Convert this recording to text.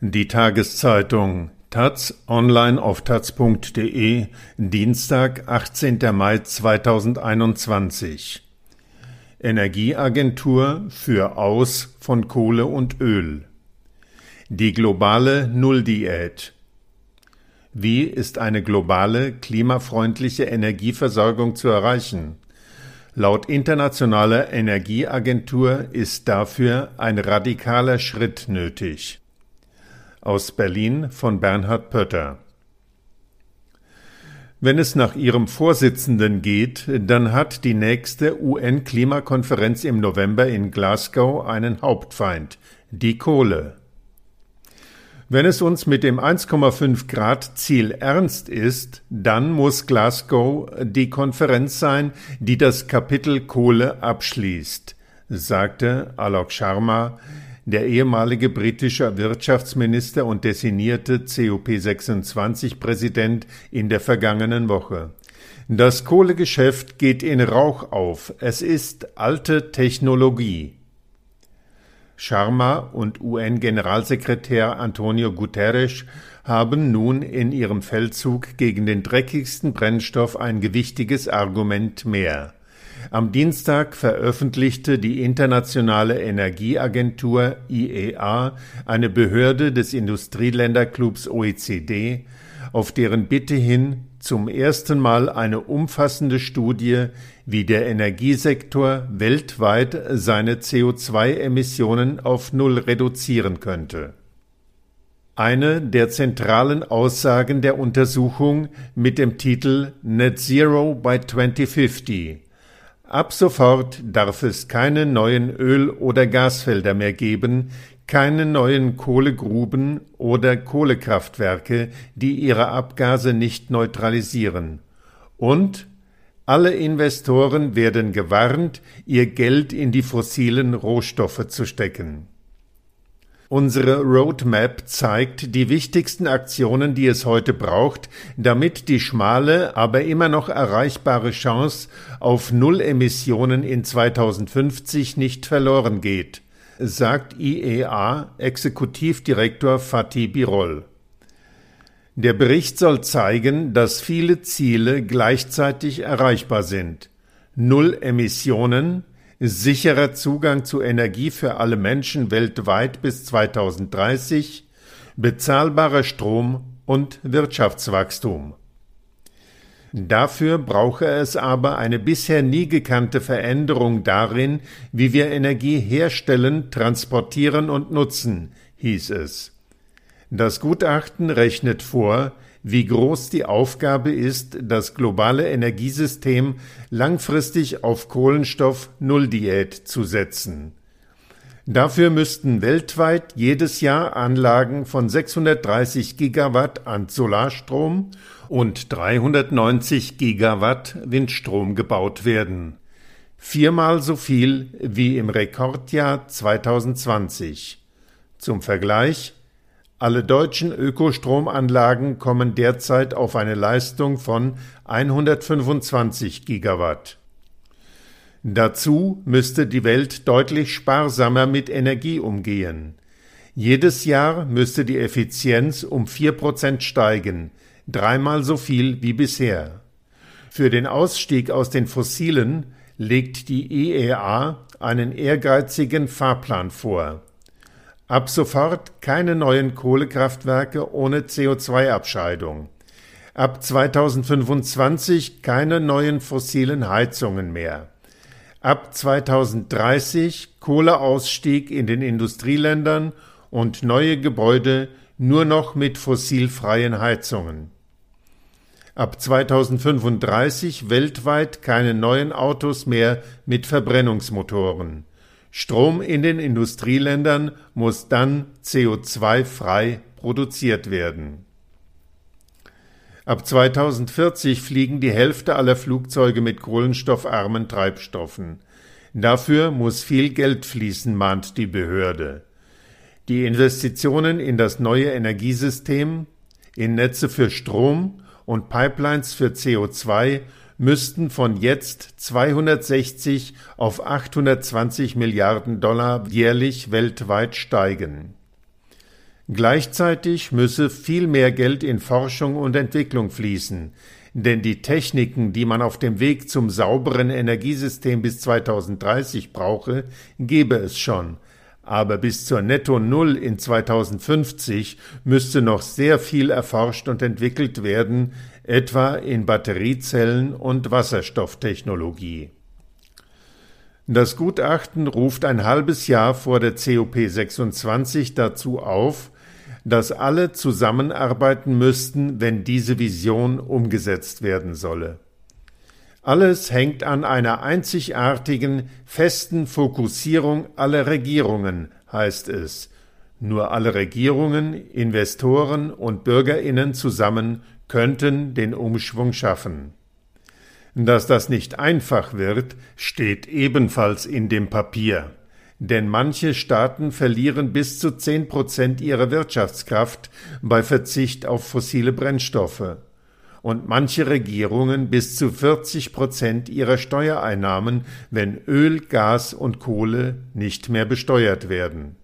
Die Tageszeitung Taz online auf taz.de Dienstag, 18. Mai 2021 Energieagentur für Aus von Kohle und Öl Die globale Nulldiät Wie ist eine globale, klimafreundliche Energieversorgung zu erreichen? Laut Internationaler Energieagentur ist dafür ein radikaler Schritt nötig. Aus Berlin von Bernhard Pötter. Wenn es nach ihrem Vorsitzenden geht, dann hat die nächste UN-Klimakonferenz im November in Glasgow einen Hauptfeind, die Kohle. Wenn es uns mit dem 1,5 Grad Ziel ernst ist, dann muss Glasgow die Konferenz sein, die das Kapitel Kohle abschließt, sagte Alok Sharma, der ehemalige britische Wirtschaftsminister und designierte COP26-Präsident in der vergangenen Woche. Das Kohlegeschäft geht in Rauch auf. Es ist alte Technologie. Sharma und UN-Generalsekretär Antonio Guterres haben nun in ihrem Feldzug gegen den dreckigsten Brennstoff ein gewichtiges Argument mehr. Am Dienstag veröffentlichte die Internationale Energieagentur IEA, eine Behörde des Industrieländerclubs OECD, auf deren Bitte hin zum ersten Mal eine umfassende Studie, wie der Energiesektor weltweit seine CO2-Emissionen auf Null reduzieren könnte. Eine der zentralen Aussagen der Untersuchung mit dem Titel Net Zero by 2050 Ab sofort darf es keine neuen Öl- oder Gasfelder mehr geben, keine neuen Kohlegruben oder Kohlekraftwerke, die ihre Abgase nicht neutralisieren. Und alle Investoren werden gewarnt, ihr Geld in die fossilen Rohstoffe zu stecken. Unsere Roadmap zeigt die wichtigsten Aktionen, die es heute braucht, damit die schmale, aber immer noch erreichbare Chance auf Null-Emissionen in 2050 nicht verloren geht, sagt IEA Exekutivdirektor Fatih Birol. Der Bericht soll zeigen, dass viele Ziele gleichzeitig erreichbar sind. Null Emissionen, sicherer Zugang zu Energie für alle Menschen weltweit bis 2030, bezahlbarer Strom und Wirtschaftswachstum. Dafür brauche es aber eine bisher nie gekannte Veränderung darin, wie wir Energie herstellen, transportieren und nutzen, hieß es. Das Gutachten rechnet vor, wie groß die Aufgabe ist, das globale Energiesystem langfristig auf Kohlenstoff-Null-Diät zu setzen. Dafür müssten weltweit jedes Jahr Anlagen von 630 Gigawatt an Solarstrom und 390 Gigawatt Windstrom gebaut werden. Viermal so viel wie im Rekordjahr 2020. Zum Vergleich alle deutschen Ökostromanlagen kommen derzeit auf eine Leistung von 125 Gigawatt. Dazu müsste die Welt deutlich sparsamer mit Energie umgehen. Jedes Jahr müsste die Effizienz um vier Prozent steigen, dreimal so viel wie bisher. Für den Ausstieg aus den Fossilen legt die IEA einen ehrgeizigen Fahrplan vor. Ab sofort keine neuen Kohlekraftwerke ohne CO2-Abscheidung. Ab 2025 keine neuen fossilen Heizungen mehr. Ab 2030 Kohleausstieg in den Industrieländern und neue Gebäude nur noch mit fossilfreien Heizungen. Ab 2035 weltweit keine neuen Autos mehr mit Verbrennungsmotoren. Strom in den Industrieländern muss dann CO2-frei produziert werden. Ab 2040 fliegen die Hälfte aller Flugzeuge mit kohlenstoffarmen Treibstoffen. Dafür muss viel Geld fließen, mahnt die Behörde. Die Investitionen in das neue Energiesystem, in Netze für Strom und Pipelines für CO2 müssten von jetzt 260 auf 820 Milliarden Dollar jährlich weltweit steigen. Gleichzeitig müsse viel mehr Geld in Forschung und Entwicklung fließen, denn die Techniken, die man auf dem Weg zum sauberen Energiesystem bis 2030 brauche, gebe es schon, aber bis zur Netto Null in 2050 müsste noch sehr viel erforscht und entwickelt werden, etwa in Batteriezellen und Wasserstofftechnologie. Das Gutachten ruft ein halbes Jahr vor der COP 26 dazu auf, dass alle zusammenarbeiten müssten, wenn diese Vision umgesetzt werden solle. Alles hängt an einer einzigartigen, festen Fokussierung aller Regierungen, heißt es. Nur alle Regierungen, Investoren und Bürgerinnen zusammen könnten den Umschwung schaffen. Dass das nicht einfach wird, steht ebenfalls in dem Papier. Denn manche Staaten verlieren bis zu zehn Prozent ihrer Wirtschaftskraft bei Verzicht auf fossile Brennstoffe und manche Regierungen bis zu 40 Prozent ihrer Steuereinnahmen, wenn Öl, Gas und Kohle nicht mehr besteuert werden.